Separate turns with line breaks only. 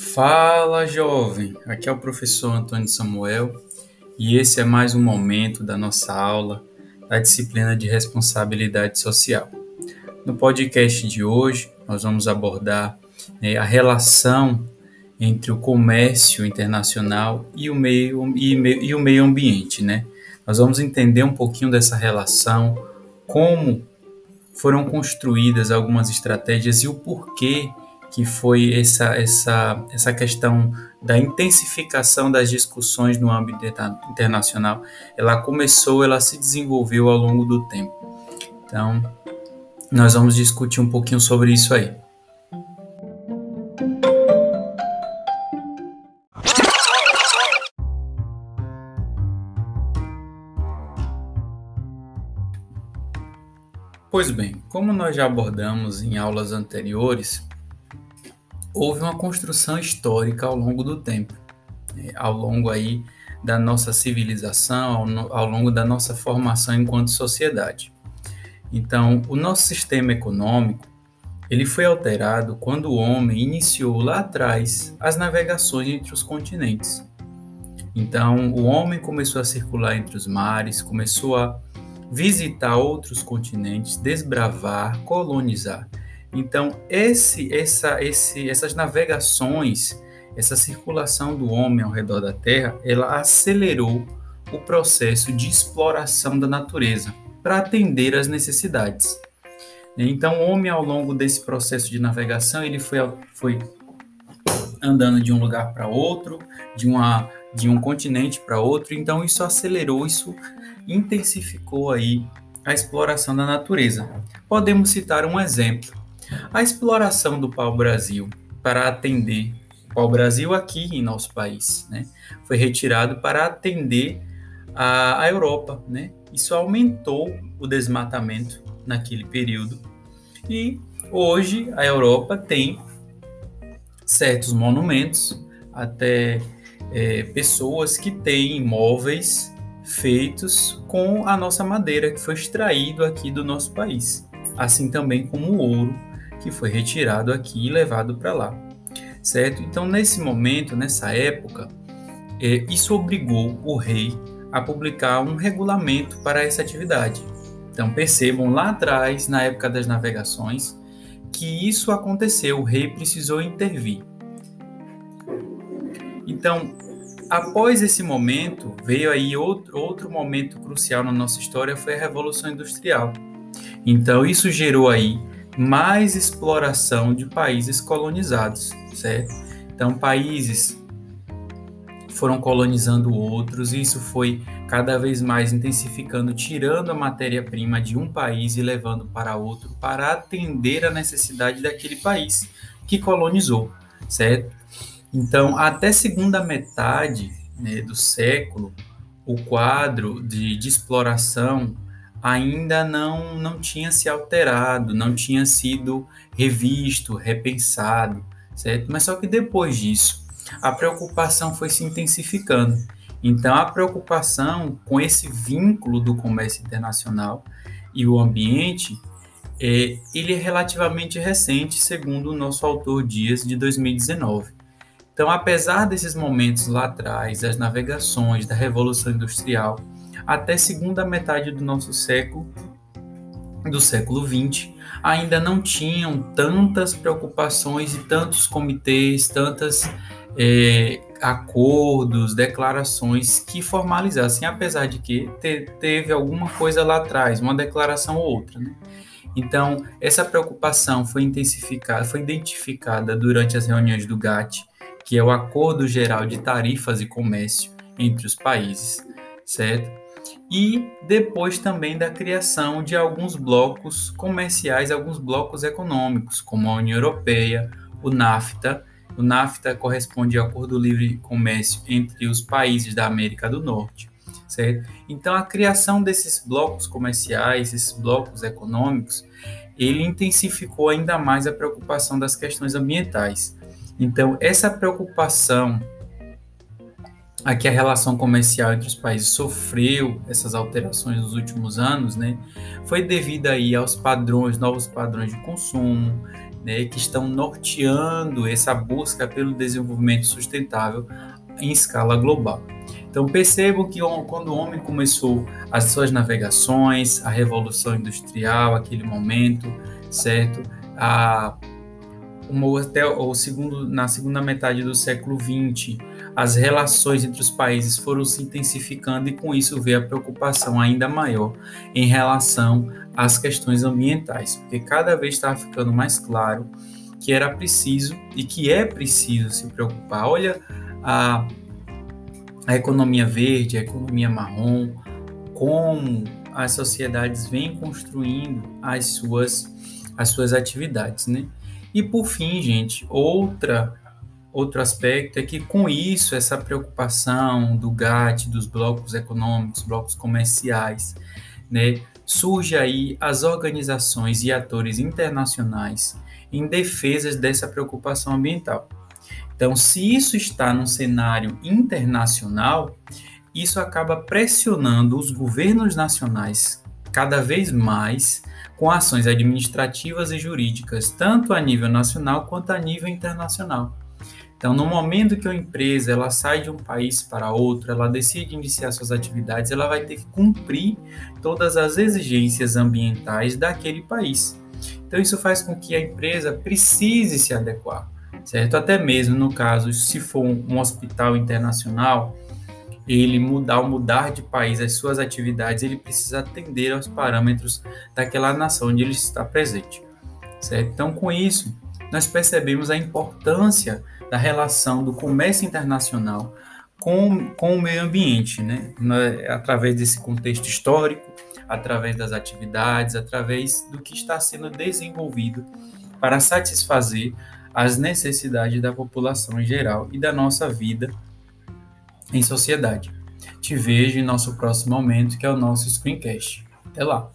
Fala, jovem! Aqui é o professor Antônio Samuel e esse é mais um momento da nossa aula da disciplina de responsabilidade social. No podcast de hoje, nós vamos abordar né, a relação entre o comércio internacional e o meio, e, e o meio ambiente. Né? Nós vamos entender um pouquinho dessa relação, como foram construídas algumas estratégias e o porquê que foi essa, essa, essa questão da intensificação das discussões no âmbito internacional. Ela começou, ela se desenvolveu ao longo do tempo. Então, nós vamos discutir um pouquinho sobre isso aí. Pois bem, como nós já abordamos em aulas anteriores, houve uma construção histórica ao longo do tempo, né? ao longo aí da nossa civilização, ao, ao longo da nossa formação enquanto sociedade. Então, o nosso sistema econômico ele foi alterado quando o homem iniciou lá atrás as navegações entre os continentes. Então, o homem começou a circular entre os mares, começou a visitar outros continentes, desbravar, colonizar. Então, esse, essa, esse, essas navegações, essa circulação do homem ao redor da Terra, ela acelerou o processo de exploração da natureza para atender às necessidades. Então, o homem, ao longo desse processo de navegação, ele foi, foi andando de um lugar para outro, de, uma, de um continente para outro. Então, isso acelerou, isso intensificou aí a exploração da natureza. Podemos citar um exemplo. A exploração do pau-brasil para atender o pau-brasil aqui em nosso país, né, foi retirado para atender a, a Europa, né? Isso aumentou o desmatamento naquele período. E hoje a Europa tem certos monumentos, até é, pessoas que têm imóveis feitos com a nossa madeira que foi extraído aqui do nosso país, assim também como o ouro que foi retirado aqui e levado para lá, certo? Então, nesse momento, nessa época, é, isso obrigou o rei a publicar um regulamento para essa atividade. Então, percebam lá atrás, na época das navegações, que isso aconteceu, o rei precisou intervir. Então, após esse momento, veio aí outro, outro momento crucial na nossa história, foi a Revolução Industrial. Então, isso gerou aí mais exploração de países colonizados, certo? Então, países foram colonizando outros e isso foi cada vez mais intensificando, tirando a matéria-prima de um país e levando para outro para atender a necessidade daquele país que colonizou, certo? Então, até segunda metade né, do século, o quadro de, de exploração ainda não, não tinha se alterado, não tinha sido revisto, repensado, certo? Mas só que depois disso, a preocupação foi se intensificando. Então, a preocupação com esse vínculo do comércio internacional e o ambiente, é, ele é relativamente recente, segundo o nosso autor Dias, de 2019. Então, apesar desses momentos lá atrás, das navegações, da Revolução Industrial, até segunda metade do nosso século, do século XX, ainda não tinham tantas preocupações e tantos comitês, tantas é, acordos, declarações que formalizassem, apesar de que te, teve alguma coisa lá atrás, uma declaração ou outra. Né? Então, essa preocupação foi intensificada, foi identificada durante as reuniões do GATT, que é o Acordo Geral de Tarifas e Comércio entre os países, certo? E depois também da criação de alguns blocos comerciais, alguns blocos econômicos, como a União Europeia, o NAFTA. O NAFTA corresponde ao Acordo Livre Comércio entre os países da América do Norte, certo? Então, a criação desses blocos comerciais, esses blocos econômicos, ele intensificou ainda mais a preocupação das questões ambientais. Então, essa preocupação aqui a relação comercial entre os países sofreu essas alterações nos últimos anos, né, foi devido aí aos padrões, novos padrões de consumo, né, que estão norteando essa busca pelo desenvolvimento sustentável em escala global. Então percebam que quando o homem começou as suas navegações, a revolução industrial, aquele momento, certo? A uma, até o segundo, na segunda metade do século XX, as relações entre os países foram se intensificando e com isso veio a preocupação ainda maior em relação às questões ambientais, porque cada vez estava ficando mais claro que era preciso e que é preciso se preocupar. Olha a, a economia verde, a economia marrom, como as sociedades vêm construindo as suas, as suas atividades, né? E por fim, gente, outra outro aspecto é que com isso essa preocupação do GATT, dos blocos econômicos, blocos comerciais, né, surge aí as organizações e atores internacionais em defesa dessa preocupação ambiental. Então, se isso está num cenário internacional, isso acaba pressionando os governos nacionais cada vez mais com ações administrativas e jurídicas, tanto a nível nacional quanto a nível internacional. Então, no momento que uma empresa ela sai de um país para outro, ela decide iniciar suas atividades, ela vai ter que cumprir todas as exigências ambientais daquele país. Então, isso faz com que a empresa precise se adequar, certo? Até mesmo no caso, se for um hospital internacional, ele mudar ao mudar de país as suas atividades, ele precisa atender aos parâmetros daquela nação onde ele está presente. Certo? Então, com isso, nós percebemos a importância da relação do comércio internacional com, com o meio ambiente, né? através desse contexto histórico, através das atividades, através do que está sendo desenvolvido para satisfazer as necessidades da população em geral e da nossa vida em sociedade. Te vejo em nosso próximo momento, que é o nosso Screencast. Até lá!